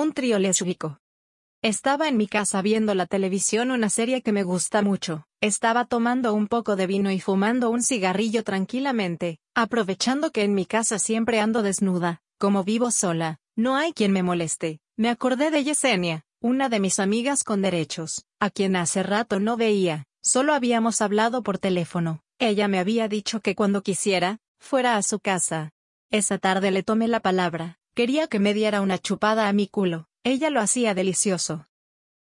Un trío lésbico. Estaba en mi casa viendo la televisión una serie que me gusta mucho. Estaba tomando un poco de vino y fumando un cigarrillo tranquilamente, aprovechando que en mi casa siempre ando desnuda, como vivo sola, no hay quien me moleste. Me acordé de Yesenia, una de mis amigas con derechos, a quien hace rato no veía, solo habíamos hablado por teléfono. Ella me había dicho que cuando quisiera, fuera a su casa. Esa tarde le tomé la palabra, quería que me diera una chupada a mi culo, ella lo hacía delicioso.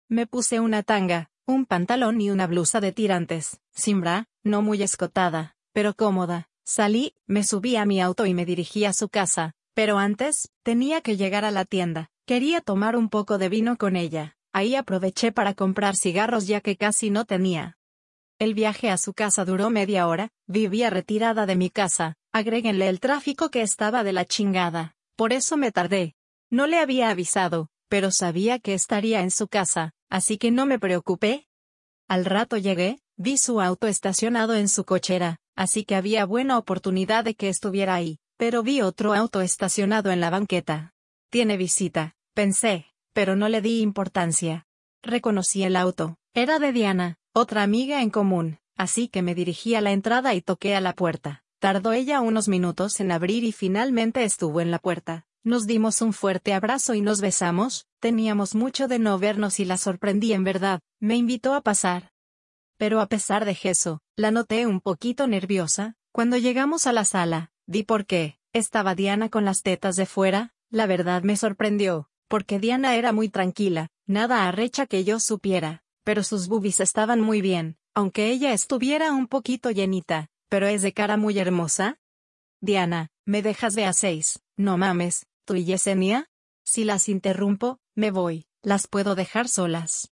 Me puse una tanga, un pantalón y una blusa de tirantes, sin bra, no muy escotada, pero cómoda. Salí, me subí a mi auto y me dirigí a su casa, pero antes, tenía que llegar a la tienda. Quería tomar un poco de vino con ella. Ahí aproveché para comprar cigarros ya que casi no tenía. El viaje a su casa duró media hora, vivía retirada de mi casa, agréguenle el tráfico que estaba de la chingada. Por eso me tardé. No le había avisado, pero sabía que estaría en su casa, así que no me preocupé. Al rato llegué, vi su auto estacionado en su cochera, así que había buena oportunidad de que estuviera ahí, pero vi otro auto estacionado en la banqueta. Tiene visita, pensé, pero no le di importancia. Reconocí el auto, era de Diana, otra amiga en común, así que me dirigí a la entrada y toqué a la puerta. Tardó ella unos minutos en abrir y finalmente estuvo en la puerta. Nos dimos un fuerte abrazo y nos besamos, teníamos mucho de no vernos y la sorprendí en verdad, me invitó a pasar. Pero a pesar de eso, la noté un poquito nerviosa, cuando llegamos a la sala, di por qué, estaba Diana con las tetas de fuera, la verdad me sorprendió, porque Diana era muy tranquila, nada arrecha que yo supiera, pero sus boobies estaban muy bien, aunque ella estuviera un poquito llenita, pero es de cara muy hermosa. Diana, me dejas de a seis, no mames, ¿tú y Yesenia? Si las interrumpo, me voy, las puedo dejar solas.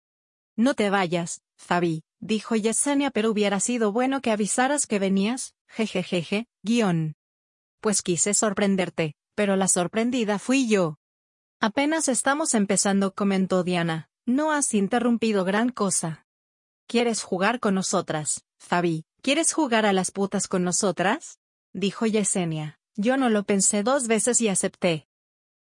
No te vayas, Fabi, dijo Yesenia, pero hubiera sido bueno que avisaras que venías, jejejeje, guion. Pues quise sorprenderte, pero la sorprendida fui yo. Apenas estamos empezando, comentó Diana, no has interrumpido gran cosa. ¿Quieres jugar con nosotras, Fabi? ¿Quieres jugar a las putas con nosotras? dijo Yesenia. Yo no lo pensé dos veces y acepté.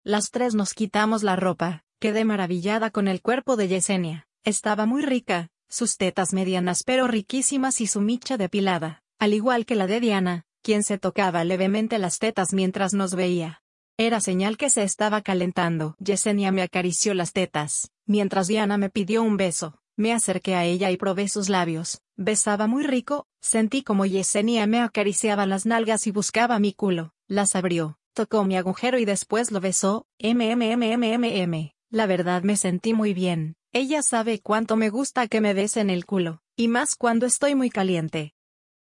Las tres nos quitamos la ropa, quedé maravillada con el cuerpo de Yesenia. Estaba muy rica, sus tetas medianas pero riquísimas y su micha depilada, al igual que la de Diana, quien se tocaba levemente las tetas mientras nos veía. Era señal que se estaba calentando. Yesenia me acarició las tetas, mientras Diana me pidió un beso. Me acerqué a ella y probé sus labios. Besaba muy rico, sentí como Yesenia me acariciaba las nalgas y buscaba mi culo. Las abrió, tocó mi agujero y después lo besó. MMMMMM. La verdad me sentí muy bien. Ella sabe cuánto me gusta que me besen el culo, y más cuando estoy muy caliente.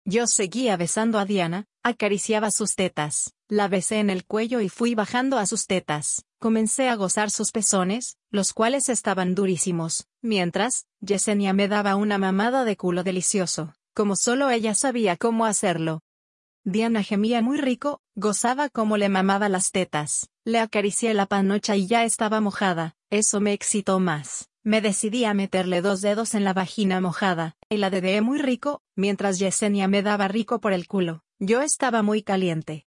Yo seguía besando a Diana, acariciaba sus tetas, la besé en el cuello y fui bajando a sus tetas. Comencé a gozar sus pezones, los cuales estaban durísimos, mientras, Yesenia me daba una mamada de culo delicioso, como solo ella sabía cómo hacerlo. Diana gemía muy rico, gozaba como le mamaba las tetas, le acaricié la panocha y ya estaba mojada, eso me excitó más. Me decidí a meterle dos dedos en la vagina mojada, y la dedeé muy rico, mientras Yesenia me daba rico por el culo. Yo estaba muy caliente.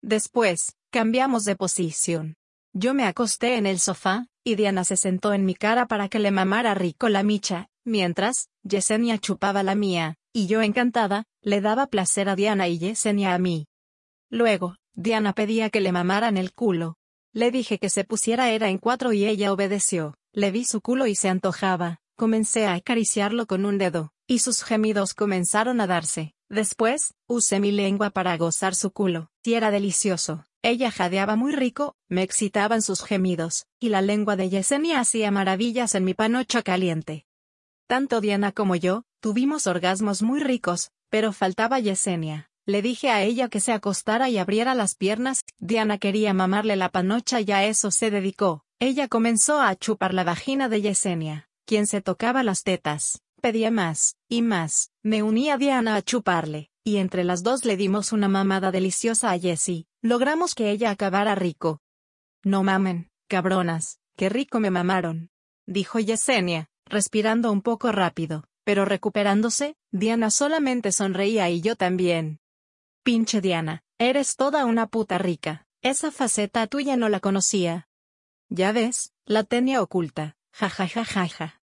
Después, cambiamos de posición. Yo me acosté en el sofá, y Diana se sentó en mi cara para que le mamara rico la micha, mientras, Yesenia chupaba la mía, y yo encantada, le daba placer a Diana y Yesenia a mí. Luego, Diana pedía que le mamaran el culo. Le dije que se pusiera era en cuatro y ella obedeció. Le vi su culo y se antojaba, comencé a acariciarlo con un dedo, y sus gemidos comenzaron a darse. Después, usé mi lengua para gozar su culo, y era delicioso. Ella jadeaba muy rico, me excitaban sus gemidos, y la lengua de Yesenia hacía maravillas en mi panocha caliente. Tanto Diana como yo, tuvimos orgasmos muy ricos, pero faltaba Yesenia. Le dije a ella que se acostara y abriera las piernas, Diana quería mamarle la panocha y a eso se dedicó. Ella comenzó a chupar la vagina de Yesenia, quien se tocaba las tetas, pedía más, y más, me uní a Diana a chuparle, y entre las dos le dimos una mamada deliciosa a Jessie, Logramos que ella acabara rico. No mamen, cabronas, qué rico me mamaron. Dijo Yesenia, respirando un poco rápido, pero recuperándose, Diana solamente sonreía y yo también. Pinche Diana, eres toda una puta rica, esa faceta tuya no la conocía. Ya ves, la tenía oculta, jajajajaja.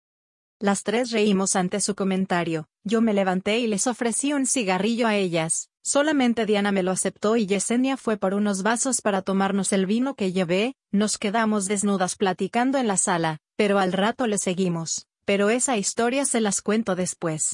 Las tres reímos ante su comentario, yo me levanté y les ofrecí un cigarrillo a ellas, solamente Diana me lo aceptó y Yesenia fue por unos vasos para tomarnos el vino que llevé, nos quedamos desnudas platicando en la sala, pero al rato le seguimos, pero esa historia se las cuento después.